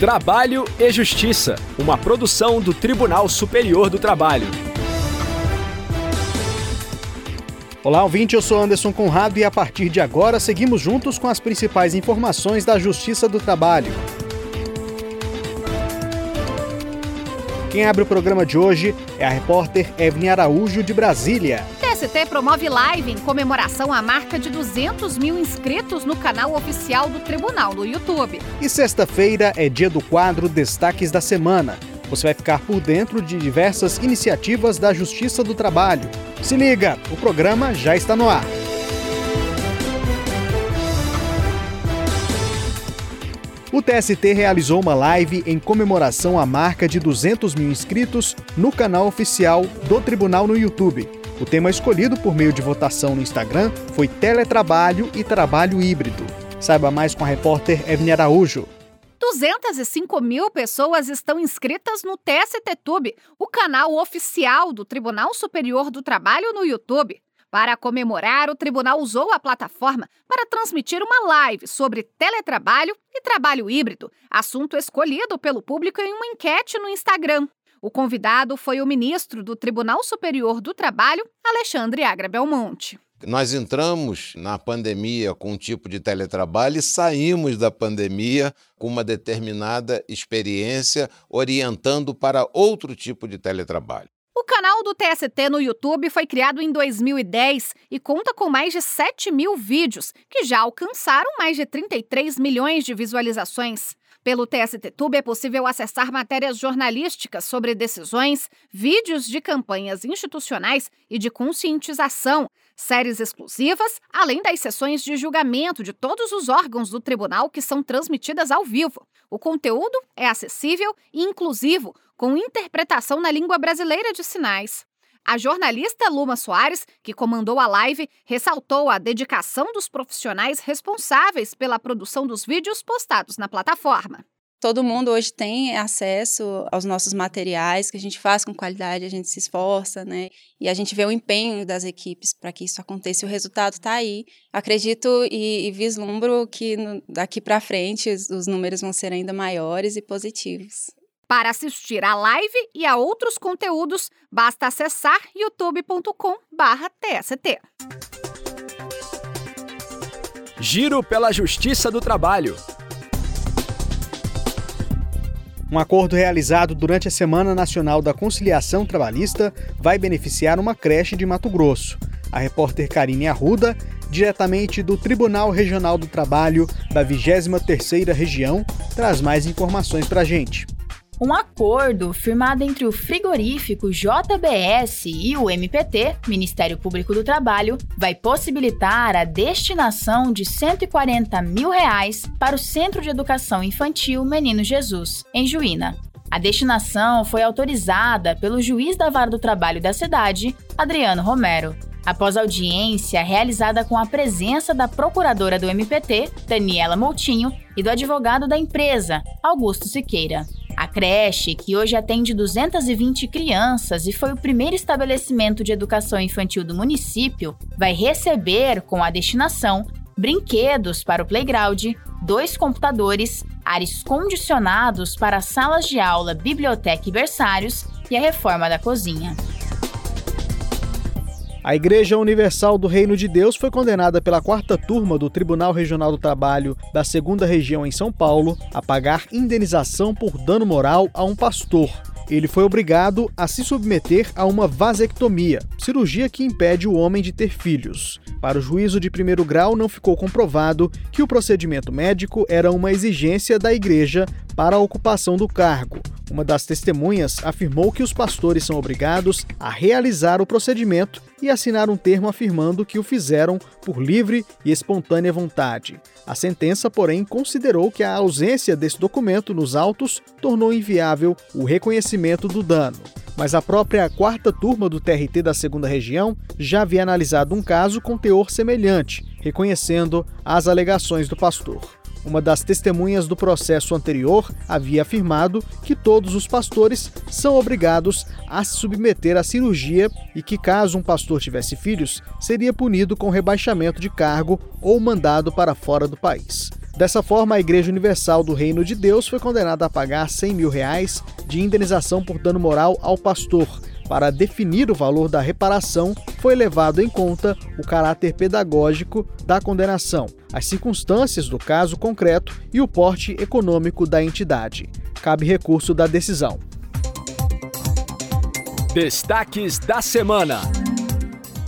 Trabalho e Justiça, uma produção do Tribunal Superior do Trabalho. Olá, ouvinte, eu sou Anderson Conrado e a partir de agora seguimos juntos com as principais informações da Justiça do Trabalho. Quem abre o programa de hoje é a repórter Evne Araújo, de Brasília. TST promove live em comemoração à marca de 200 mil inscritos no canal oficial do Tribunal no YouTube. E sexta-feira é dia do quadro Destaques da Semana. Você vai ficar por dentro de diversas iniciativas da Justiça do Trabalho. Se liga, o programa já está no ar. O TST realizou uma live em comemoração à marca de 200 mil inscritos no canal oficial do Tribunal no YouTube. O tema escolhido por meio de votação no Instagram foi teletrabalho e trabalho híbrido. Saiba mais com a repórter Evne Araújo. 205 mil pessoas estão inscritas no TST Tube, o canal oficial do Tribunal Superior do Trabalho no YouTube. Para comemorar, o tribunal usou a plataforma para transmitir uma live sobre teletrabalho e trabalho híbrido, assunto escolhido pelo público em uma enquete no Instagram. O convidado foi o ministro do Tribunal Superior do Trabalho, Alexandre Agra Belmonte. Nós entramos na pandemia com um tipo de teletrabalho e saímos da pandemia com uma determinada experiência orientando para outro tipo de teletrabalho. O canal do TST no YouTube foi criado em 2010 e conta com mais de 7 mil vídeos, que já alcançaram mais de 33 milhões de visualizações. Pelo TST Tube é possível acessar matérias jornalísticas sobre decisões, vídeos de campanhas institucionais e de conscientização, séries exclusivas, além das sessões de julgamento de todos os órgãos do tribunal que são transmitidas ao vivo. O conteúdo é acessível e inclusivo, com interpretação na língua brasileira de sinais. A jornalista Luma Soares, que comandou a live, ressaltou a dedicação dos profissionais responsáveis pela produção dos vídeos postados na plataforma. Todo mundo hoje tem acesso aos nossos materiais, que a gente faz com qualidade, a gente se esforça, né? E a gente vê o empenho das equipes para que isso aconteça e o resultado está aí. Acredito e, e vislumbro que no, daqui para frente os números vão ser ainda maiores e positivos. Para assistir a live e a outros conteúdos, basta acessar youtube.com/tst. Giro pela Justiça do Trabalho. Um acordo realizado durante a Semana Nacional da Conciliação Trabalhista vai beneficiar uma creche de Mato Grosso. A repórter Karine Arruda, diretamente do Tribunal Regional do Trabalho da 23ª Região, traz mais informações para a gente. Um acordo firmado entre o frigorífico JBS e o MPT, Ministério Público do Trabalho, vai possibilitar a destinação de 140 mil reais para o Centro de Educação Infantil Menino Jesus, em Juína. A destinação foi autorizada pelo juiz da Vara do Trabalho da cidade, Adriano Romero, após audiência realizada com a presença da procuradora do MPT, Daniela Moutinho, e do advogado da empresa, Augusto Siqueira. Creche, que hoje atende 220 crianças e foi o primeiro estabelecimento de educação infantil do município, vai receber, com a destinação, brinquedos para o playground, dois computadores, ares condicionados para salas de aula, biblioteca e berçários e a reforma da cozinha. A Igreja Universal do Reino de Deus foi condenada pela quarta turma do Tribunal Regional do Trabalho da Segunda Região em São Paulo a pagar indenização por dano moral a um pastor. Ele foi obrigado a se submeter a uma vasectomia, cirurgia que impede o homem de ter filhos. Para o juízo de primeiro grau, não ficou comprovado que o procedimento médico era uma exigência da igreja para a ocupação do cargo. Uma das testemunhas afirmou que os pastores são obrigados a realizar o procedimento e assinar um termo afirmando que o fizeram por livre e espontânea vontade. A sentença, porém, considerou que a ausência desse documento nos autos tornou inviável o reconhecimento do dano. Mas a própria quarta turma do TRT da segunda região já havia analisado um caso com teor semelhante, reconhecendo as alegações do pastor. Uma das testemunhas do processo anterior havia afirmado que todos os pastores são obrigados a se submeter à cirurgia e que, caso um pastor tivesse filhos, seria punido com rebaixamento de cargo ou mandado para fora do país. Dessa forma, a Igreja Universal do Reino de Deus foi condenada a pagar 100 mil reais de indenização por dano moral ao pastor. Para definir o valor da reparação, foi levado em conta o caráter pedagógico da condenação, as circunstâncias do caso concreto e o porte econômico da entidade. Cabe recurso da decisão. Destaques da semana.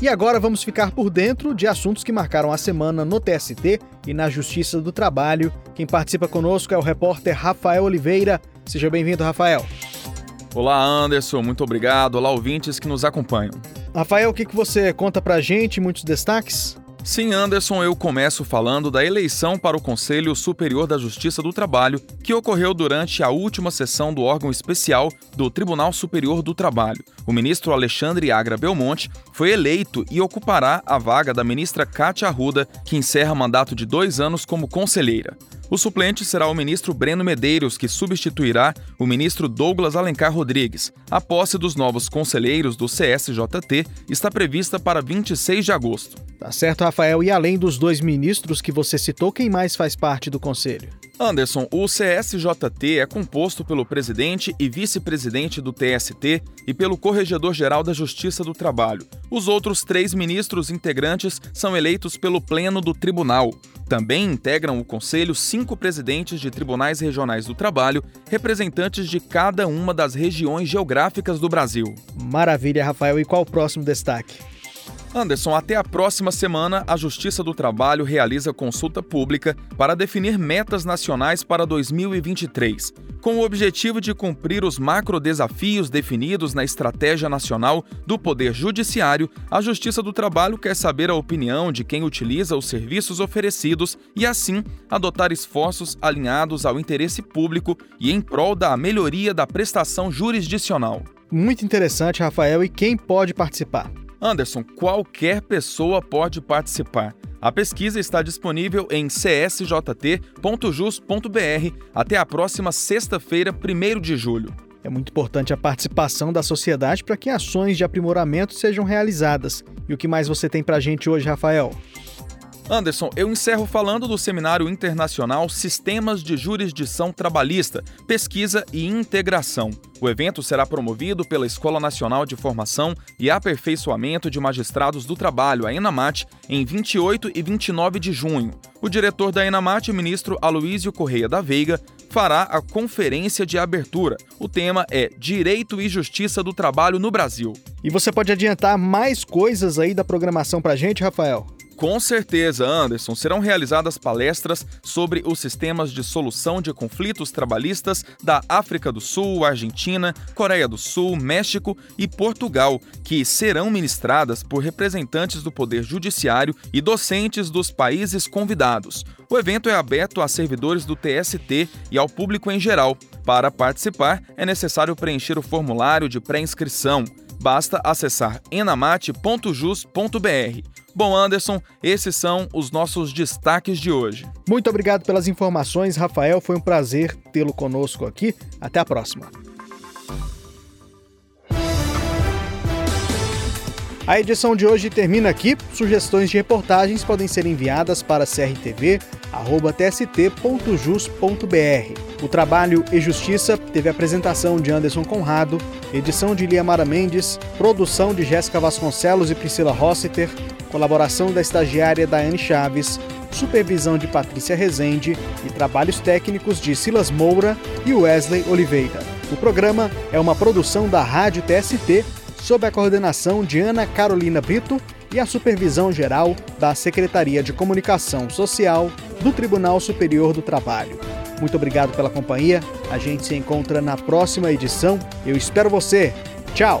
E agora vamos ficar por dentro de assuntos que marcaram a semana no TST e na Justiça do Trabalho. Quem participa conosco é o repórter Rafael Oliveira. Seja bem-vindo, Rafael. Olá, Anderson, muito obrigado. Olá, ouvintes que nos acompanham. Rafael, o que, que você conta pra gente? Muitos destaques? Sim, Anderson, eu começo falando da eleição para o Conselho Superior da Justiça do Trabalho, que ocorreu durante a última sessão do órgão especial do Tribunal Superior do Trabalho. O ministro Alexandre Agra Belmonte foi eleito e ocupará a vaga da ministra Cátia Arruda, que encerra mandato de dois anos como conselheira. O suplente será o ministro Breno Medeiros, que substituirá o ministro Douglas Alencar Rodrigues. A posse dos novos conselheiros do CSJT está prevista para 26 de agosto. Tá certo, Rafael. E além dos dois ministros que você citou, quem mais faz parte do conselho? Anderson, o CSJT é composto pelo presidente e vice-presidente do TST e pelo corregedor-geral da Justiça do Trabalho. Os outros três ministros integrantes são eleitos pelo Pleno do Tribunal. Também integram o Conselho cinco presidentes de tribunais regionais do trabalho, representantes de cada uma das regiões geográficas do Brasil. Maravilha, Rafael. E qual o próximo destaque? Anderson, até a próxima semana, a Justiça do Trabalho realiza consulta pública para definir metas nacionais para 2023. Com o objetivo de cumprir os macro desafios definidos na Estratégia Nacional do Poder Judiciário, a Justiça do Trabalho quer saber a opinião de quem utiliza os serviços oferecidos e, assim, adotar esforços alinhados ao interesse público e em prol da melhoria da prestação jurisdicional. Muito interessante, Rafael. E quem pode participar? Anderson, qualquer pessoa pode participar. A pesquisa está disponível em csjt.jus.br até a próxima sexta-feira, 1 de julho. É muito importante a participação da sociedade para que ações de aprimoramento sejam realizadas. E o que mais você tem para a gente hoje, Rafael? Anderson, eu encerro falando do Seminário Internacional Sistemas de Jurisdição Trabalhista, Pesquisa e Integração. O evento será promovido pela Escola Nacional de Formação e Aperfeiçoamento de Magistrados do Trabalho, a ENAMAT, em 28 e 29 de junho. O diretor da ENAMAT, ministro Aloísio Correia da Veiga, fará a conferência de abertura. O tema é Direito e Justiça do Trabalho no Brasil. E você pode adiantar mais coisas aí da programação pra gente, Rafael? Com certeza, Anderson, serão realizadas palestras sobre os sistemas de solução de conflitos trabalhistas da África do Sul, Argentina, Coreia do Sul, México e Portugal, que serão ministradas por representantes do Poder Judiciário e docentes dos países convidados. O evento é aberto a servidores do TST e ao público em geral. Para participar, é necessário preencher o formulário de pré-inscrição. Basta acessar enamate.jus.br. Bom, Anderson, esses são os nossos destaques de hoje. Muito obrigado pelas informações, Rafael. Foi um prazer tê-lo conosco aqui. Até a próxima. A edição de hoje termina aqui. Sugestões de reportagens podem ser enviadas para crtv.tst.jus.br. O trabalho e Justiça teve apresentação de Anderson Conrado, edição de Liamara Mendes, produção de Jéssica Vasconcelos e Priscila Rossiter, colaboração da estagiária Daiane Chaves, supervisão de Patrícia Rezende e trabalhos técnicos de Silas Moura e Wesley Oliveira. O programa é uma produção da Rádio TST, sob a coordenação de Ana Carolina Brito e a supervisão geral da Secretaria de Comunicação Social do Tribunal Superior do Trabalho. Muito obrigado pela companhia. A gente se encontra na próxima edição. Eu espero você. Tchau!